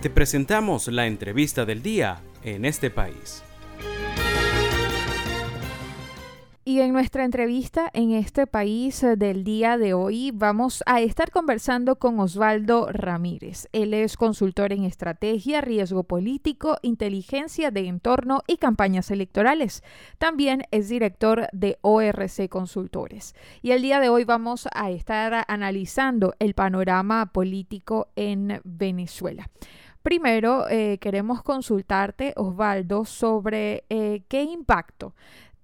Te presentamos la entrevista del día en este país. Y en nuestra entrevista en este país eh, del día de hoy vamos a estar conversando con Osvaldo Ramírez. Él es consultor en estrategia, riesgo político, inteligencia de entorno y campañas electorales. También es director de ORC Consultores. Y el día de hoy vamos a estar analizando el panorama político en Venezuela. Primero, eh, queremos consultarte, Osvaldo, sobre eh, qué impacto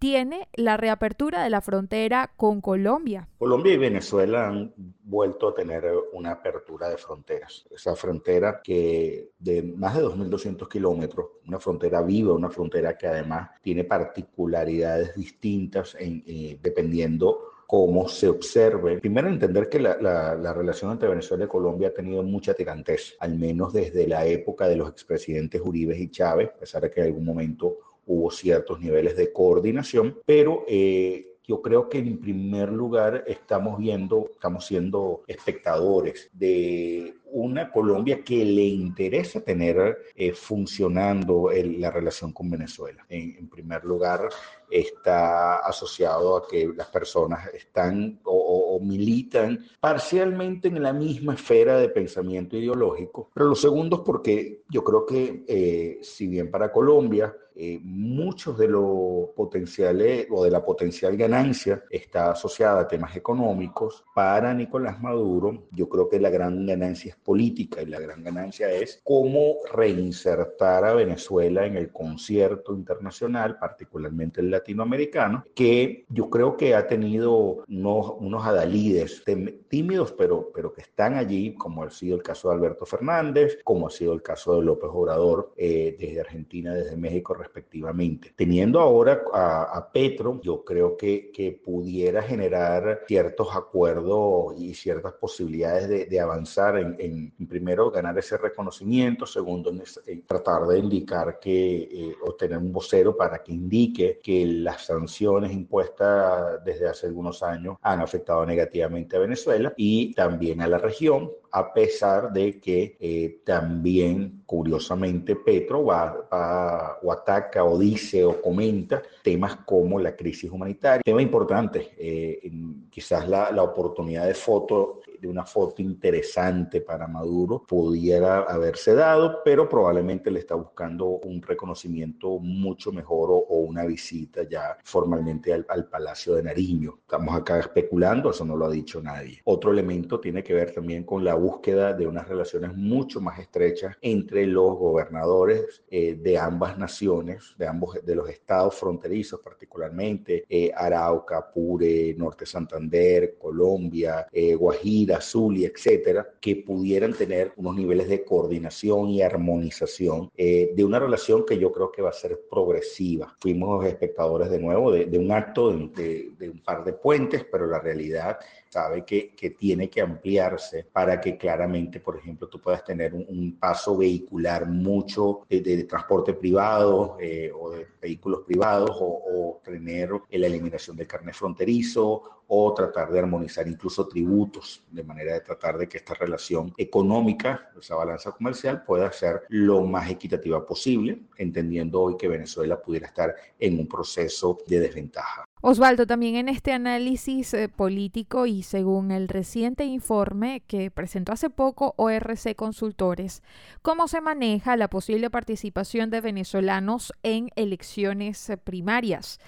tiene la reapertura de la frontera con Colombia. Colombia y Venezuela han vuelto a tener una apertura de fronteras. Esa frontera que de más de 2.200 kilómetros, una frontera viva, una frontera que además tiene particularidades distintas en, eh, dependiendo cómo se observe. Primero, entender que la, la, relación entre Venezuela y Colombia ha tenido mucha tirantez, al menos desde la época de los expresidentes Uribe y Chávez, a pesar de que en algún momento hubo ciertos niveles de coordinación, pero eh, yo creo que en primer lugar estamos viendo, estamos siendo espectadores de una Colombia que le interesa tener eh, funcionando la relación con Venezuela. En, primer lugar, está asociado a que las personas están o, militan parcialmente en la misma esfera de pensamiento ideológico, pero lo segundo es porque yo creo que eh, si bien para Colombia eh, muchos de los potenciales o de la potencial ganancia está asociada a temas económicos, para Nicolás Maduro yo creo que la gran ganancia es política y la gran ganancia es cómo reinsertar a Venezuela en el concierto internacional, particularmente el latinoamericano, que yo creo que ha tenido unos, unos adalides tímidos, pero, pero que están allí, como ha sido el caso de Alberto Fernández, como ha sido el caso de López Obrador eh, desde Argentina, desde México respectivamente. Teniendo ahora a, Petro, yo creo que, que, pudiera generar ciertos acuerdos y ciertas posibilidades de, de avanzar en, en, primero, ganar ese reconocimiento, segundo, en, tratar de indicar que, eh, un vocero para que indique que las sanciones impuestas desde hace algunos años han afectado negativamente a Venezuela y también a la región, a pesar de que eh, también, curiosamente, Petro va, va, o ataca o dice o comenta temas como la crisis humanitaria. Tema importante, eh, quizás la, la oportunidad de foto de una foto interesante para Maduro pudiera haberse dado, pero probablemente le está buscando un reconocimiento mucho mejor o, una visita ya formalmente al, Palacio de Nariño. Estamos acá especulando, eso no lo ha dicho nadie. Otro elemento tiene que ver también con la búsqueda de unas relaciones mucho más estrechas entre los gobernadores eh, de ambas naciones, de ambos de los estados fronterizos particularmente, eh, Arauca, Apure, Norte Santander, Colombia, eh, Guajira, Zulia, etcétera, que pudieran tener unos niveles de coordinación y armonización eh, de una relación que yo creo que va a ser progresiva. Fuimos espectadores de nuevo de, un acto de, de, un par de puentes, pero la realidad sabe que, que, tiene que ampliarse para que claramente, por ejemplo, tú puedas tener un, paso vehicular mucho de, transporte privado eh, o de vehículos privados o, o tener la eliminación del carnet fronterizo o tratar de armonizar incluso tributos, de manera de tratar de que esta relación económica, esa balanza comercial, pueda ser lo más equitativa posible, entendiendo hoy que Venezuela pudiera estar en un proceso de desventaja. Osvaldo, también en este análisis eh, político y según el reciente informe que presentó hace poco ORC Consultores, ¿cómo se maneja la posible participación de venezolanos en elecciones eh, primarias?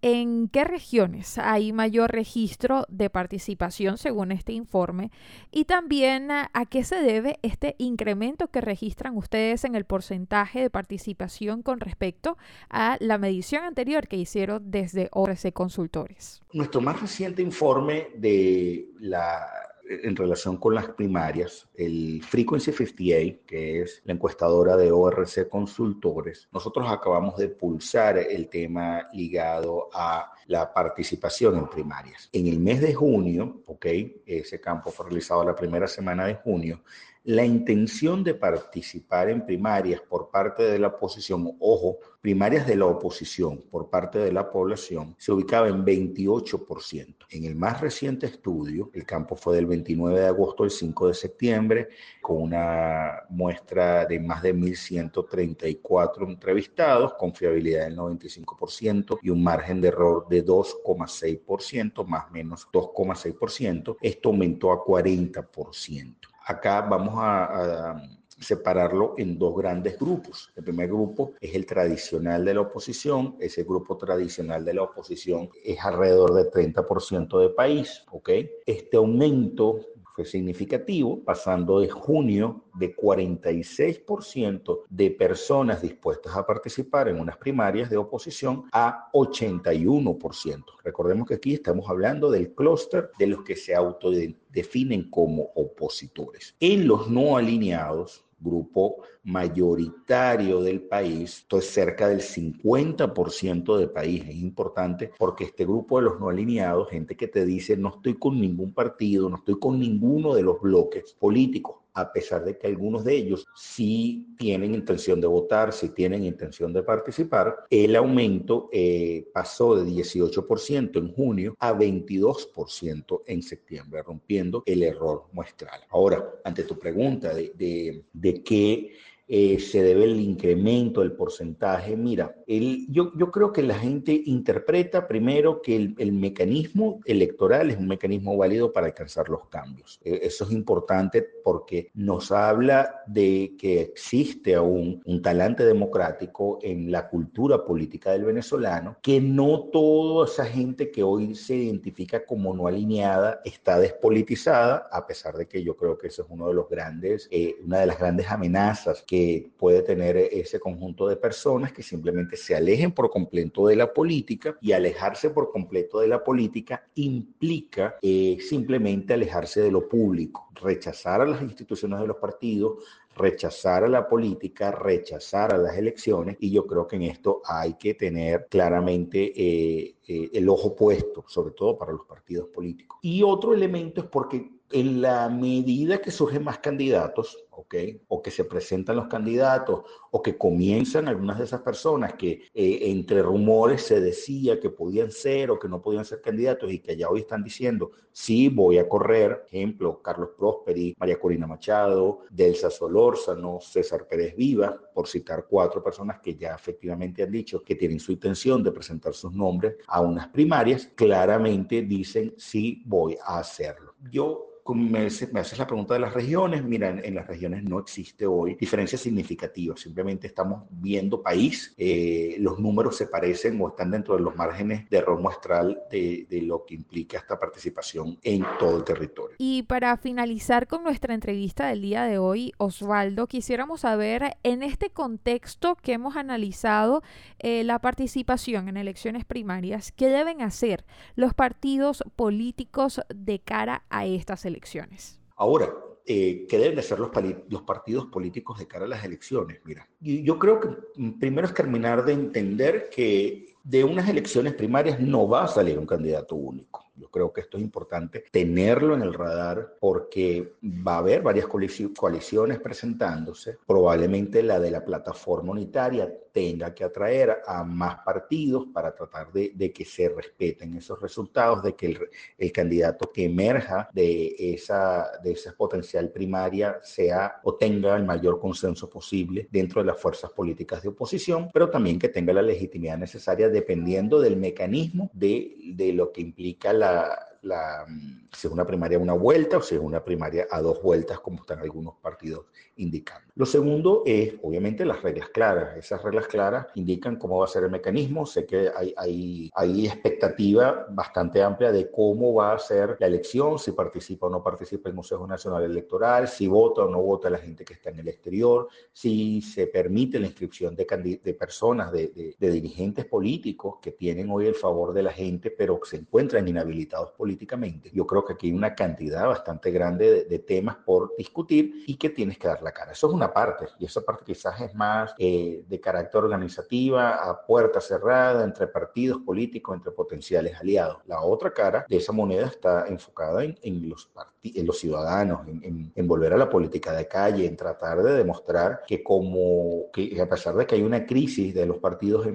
¿En qué regiones hay mayor registro de participación según este informe? Y también a, qué se debe este incremento que registran ustedes en el porcentaje de participación con respecto a la medición anterior que hicieron desde ORC Consultores. Nuestro más reciente informe de la en relación con las primarias, el Frequency 58, que es la encuestadora de ORC Consultores, nosotros acabamos de pulsar el tema ligado a la participación en primarias. En el mes de junio, ok, ese campo fue realizado la primera semana de junio, la intención de participar en primarias por parte de la oposición, ojo, primarias de la oposición por parte de la población, se ubicaba en 28%. En el más reciente estudio, el campo fue del 29 de agosto al 5 de septiembre, con una muestra de más de 1.134 entrevistados, con fiabilidad del 95% y un margen de error de 2,6%, más o menos 2,6%. Esto aumentó a 40%. Acá vamos a, separarlo en dos grandes grupos. El primer grupo es el tradicional de la oposición. Ese grupo tradicional de la oposición es alrededor del 30% de país, ¿ok? Este aumento significativo, pasando de junio de 46% de personas dispuestas a participar en unas primarias de oposición a 81%. Recordemos que aquí estamos hablando del clúster de los que se autodefinen como opositores. En los no alineados, grupo mayoritario del país, entonces cerca del 50% del país. Es importante porque este grupo de los no alineados, gente que te dice no estoy con ningún partido, no estoy con ninguno de los bloques políticos, a pesar de que algunos de ellos sí tienen intención de votar, sí tienen intención de participar, el aumento eh, pasó de 18% en junio a 22% en septiembre, rompiendo el error muestral. Ahora, ante tu pregunta de, de, de qué eh, se debe el incremento del porcentaje. Mira, el, yo, creo que la gente interpreta primero que el, el, mecanismo electoral es un mecanismo válido para alcanzar los cambios. Eh, eso es importante porque nos habla de que existe aún un talante democrático en la cultura política del venezolano, que no toda esa gente que hoy se identifica como no alineada está despolitizada, a pesar de que yo creo que eso es uno de los grandes, eh, una de las grandes amenazas que puede tener ese conjunto de personas que simplemente se alejen por completo de la política y alejarse por completo de la política implica eh, simplemente alejarse de lo público, rechazar a las instituciones de los partidos, rechazar a la política, rechazar a las elecciones y yo creo que en esto hay que tener claramente eh, eh, el ojo puesto, sobre todo para los partidos políticos. Y otro elemento es porque en la medida que surgen más candidatos, ¿ok? O que se presentan los candidatos, o que comienzan algunas de esas personas que eh, entre rumores se decía que podían ser o que no podían ser candidatos y que ya hoy están diciendo, sí, voy a correr, ejemplo, Carlos Prosperi, María Corina Machado, Delsa Solórzano, César Pérez Viva, por citar cuatro personas que ya efectivamente han dicho que tienen su intención de presentar sus nombres a unas primarias, claramente dicen, sí, voy a hacerlo. Yo me, haces la pregunta de las regiones. Mira, en, las regiones no existe hoy diferencia significativa. Simplemente estamos viendo país. Eh, los números se parecen o están dentro de los márgenes de error muestral de, de, lo que implica esta participación en todo el territorio. Y para finalizar con nuestra entrevista del día de hoy, Osvaldo, quisiéramos saber en este contexto que hemos analizado eh, la participación en elecciones primarias, ¿qué deben hacer los partidos políticos de cara a estas elecciones? Elecciones. Ahora, eh, ¿qué deben de ser los, los, partidos políticos de cara a las elecciones? Mira, yo creo que mm, primero es terminar de entender que de unas elecciones primarias no va a salir un candidato único. Yo creo que esto es importante tenerlo en el radar porque va a haber varias coaliciones presentándose. Probablemente la de la plataforma unitaria tenga que atraer a más partidos para tratar de, de que se respeten esos resultados, de que el, el, candidato que emerja de esa, de esa potencial primaria sea o tenga el mayor consenso posible dentro de las fuerzas políticas de oposición, pero también que tenga la legitimidad necesaria dependiendo del mecanismo de, de lo que implica la la, si es una primaria a una vuelta o si es una primaria a dos vueltas, como están algunos partidos indicando. Lo segundo es, obviamente, las reglas claras. Esas reglas claras indican cómo va a ser el mecanismo. Sé que hay, hay, hay expectativa bastante amplia de cómo va a ser la elección, si participa o no participa el Consejo Nacional Electoral, si vota o no vota la gente que está en el exterior, si se permite la inscripción de, de personas, de, de, de dirigentes políticos que tienen hoy el favor de la gente, pero se encuentran inhabilitados políticos políticamente. Yo creo que aquí hay una cantidad bastante grande de, temas por discutir y que tienes que dar la cara. Eso es una parte, y esa parte quizás es más eh, de carácter organizativa, a puerta cerrada, entre partidos políticos, entre potenciales aliados. La otra cara de esa moneda está enfocada en, en los, en los ciudadanos, en, en, volver a la política de calle, en tratar de demostrar que como que a pesar de que hay una crisis de los partidos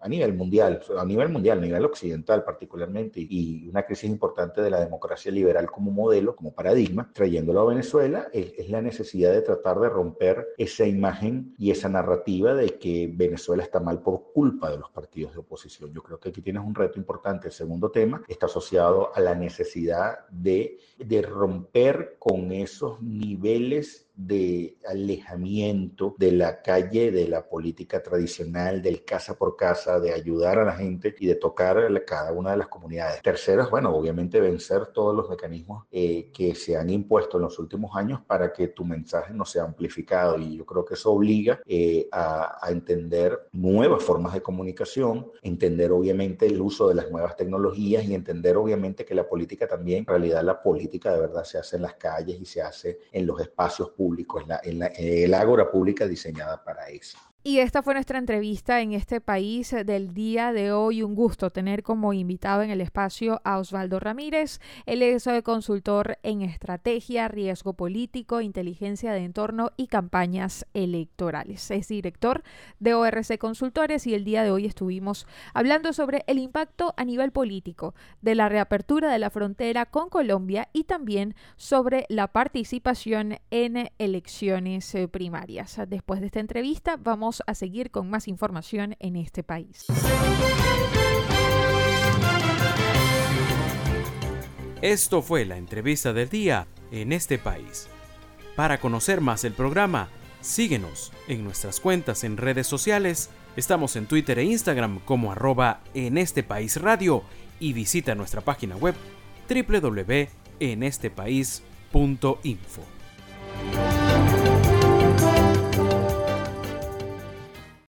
a nivel mundial, a nivel mundial, a nivel occidental particularmente, y una crisis importante de la democracia liberal como modelo, como paradigma, trayéndolo a Venezuela, es, la necesidad de tratar de romper esa imagen y esa narrativa de que Venezuela está mal por culpa de los partidos de oposición. Yo creo que aquí tienes un reto importante. El segundo tema está asociado a la necesidad de romper con esos niveles de alejamiento de la calle, de la política tradicional, del casa por casa, de ayudar a la gente y de tocar a cada una de las comunidades. Tercero es, bueno, obviamente vencer todos los mecanismos eh, que se han impuesto en los últimos años para que tu mensaje no sea amplificado y yo creo que eso obliga eh, a entender nuevas formas de comunicación, entender obviamente el uso de las nuevas tecnologías y entender obviamente que la política también, en realidad la política de verdad se hace en las calles y se hace en los espacios públicos público, en, la, la, el ágora pública diseñada para eso. Y esta fue nuestra entrevista en este país del día de hoy. Un gusto tener como invitado en el espacio a Osvaldo Ramírez. Él es consultor en estrategia, riesgo político, inteligencia de entorno y campañas electorales. Es director de ORC Consultores y el día de hoy estuvimos hablando sobre el impacto a nivel político de la reapertura de la frontera con Colombia y también sobre la participación en elecciones primarias. Después de esta entrevista vamos a seguir con más información en este país. Esto fue la entrevista del día en este país. Para conocer más el programa, síguenos en nuestras cuentas en redes sociales. Estamos en Twitter e Instagram como arroba en este país radio y visita nuestra página web www.enestepais.info.